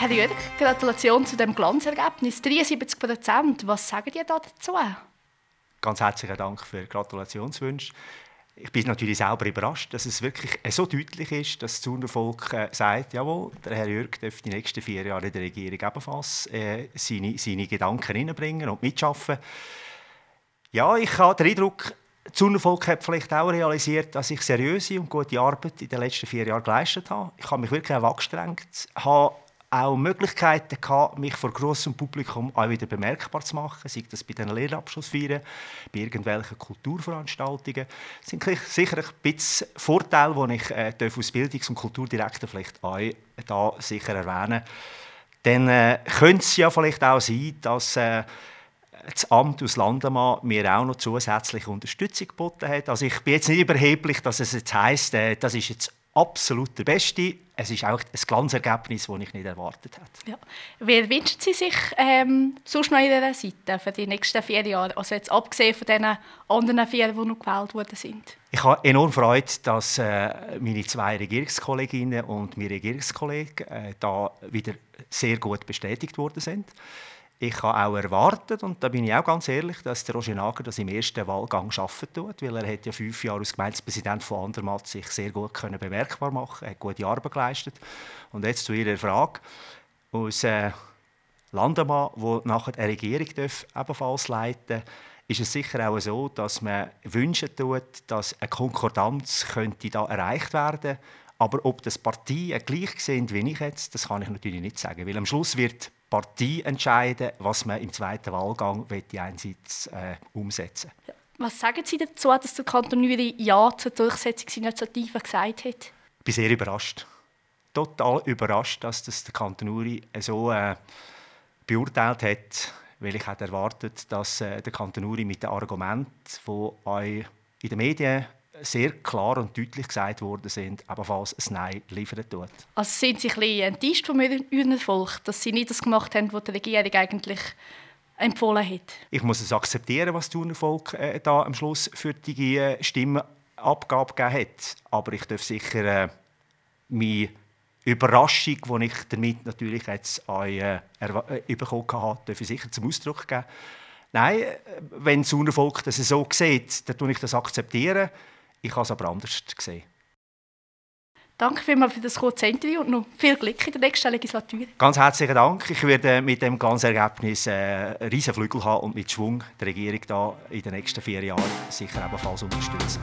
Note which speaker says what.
Speaker 1: Herr Jürg, Gratulation zu dem Glanzergebnis. 73 Prozent. Was sagen da dazu?
Speaker 2: Ganz herzlichen Dank für Gratulationswünsche. Ich bin natürlich selber überrascht, dass es wirklich so deutlich ist, dass das Zunervolk äh, sagt, jawohl, der Herr Jürg darf die nächsten vier Jahre in der Regierung ebenfalls äh, seine, seine Gedanken hineinbringen und mitschaffen. Ja, ich habe den Eindruck, das Zunervolk hat vielleicht auch realisiert, dass ich seriöse und gute Arbeit in den letzten vier Jahren geleistet habe. Ich habe mich wirklich auch angestrengt, habe auch Möglichkeiten gehabt, mich vor großem Publikum auch wieder bemerkbar zu machen, sei das bei den Lehrabschlussfeiern, bei irgendwelchen Kulturveranstaltungen. Das sind sicher ein bisschen Vorteile, die ich äh, als Bildungs- und Kulturdirektor vielleicht auch da sicher erwähnen Dann äh, könnte es ja vielleicht auch sein, dass äh, das Amt aus Landemann mir auch noch zusätzliche Unterstützung geboten hat. Also ich bin jetzt nicht überheblich, dass es jetzt heisst, äh, das ist jetzt absolut der Beste. Es ist auch ein Glanzergebnis, das ich nicht erwartet habe.
Speaker 1: Ja. Wer wünschen Sie sich ähm, sonst noch in dieser Seite für die nächsten vier Jahre? Also jetzt abgesehen von den anderen vier, die noch gewählt worden sind.
Speaker 2: Ich habe enorm Freude, dass äh, meine zwei Regierungskolleginnen und mein Regierungskollege äh, da wieder sehr gut bestätigt worden sind. Ich habe auch erwartet, und da bin ich auch ganz ehrlich, dass der Roger Nager das im ersten Wahlgang schaffen tut, weil er hat ja fünf Jahre als Gemeindepräsident von Andermatt sich sehr gut können bemerkbar machen, hat gute Arbeit geleistet. Und jetzt zu Ihrer Frage aus äh, Landemann, wo nachher eine Regierung darf, ebenfalls leiten, ist es sicher auch so, dass man wünschen tut, dass eine Konkordanz könnte da erreicht werden. Aber ob das Partien gleich sind wie ich jetzt, das kann ich natürlich nicht sagen, weil am Schluss wird Partie entscheiden, was man im zweiten Wahlgang einsatz äh, umsetzen
Speaker 1: ja. Was sagen Sie dazu, dass der Kanton Uri Ja zur Durchsetzungsinitiative gesagt hat?
Speaker 2: Ich bin sehr überrascht. Total überrascht, dass das der Kanton Uri so äh, beurteilt hat, weil ich hätte erwartet, dass äh, der Kanton Uri mit dem Argument, die in den Medien sehr klar und deutlich gesagt worden sind, ebenfalls ein Nein liefern tut.
Speaker 1: Also sind Sie ein bisschen enttäuscht von Ihrem Volk, dass Sie nicht das gemacht haben, was die Regierung eigentlich empfohlen hat?
Speaker 2: Ich muss es akzeptieren, was das Volk äh, da am Schluss für die äh, Stimmenabgabe gegeben hat. Aber ich darf sicher äh, meine Überraschung, die ich damit natürlich jetzt auch, äh, äh, bekommen habe, darf ich sicher zum Ausdruck geben. Nein, äh, wenn das Volk das so sieht, dann tue ich das akzeptieren. Ich habe es aber anders gesehen.
Speaker 1: Danke vielmals für das kurze Interview und noch viel Glück in der nächsten Legislatur.
Speaker 2: Ganz herzlichen Dank. Ich werde mit dem ganzen Ergebnis äh, riesen Flügel haben und mit Schwung die Regierung da in den nächsten vier Jahren sicher ebenfalls unterstützen.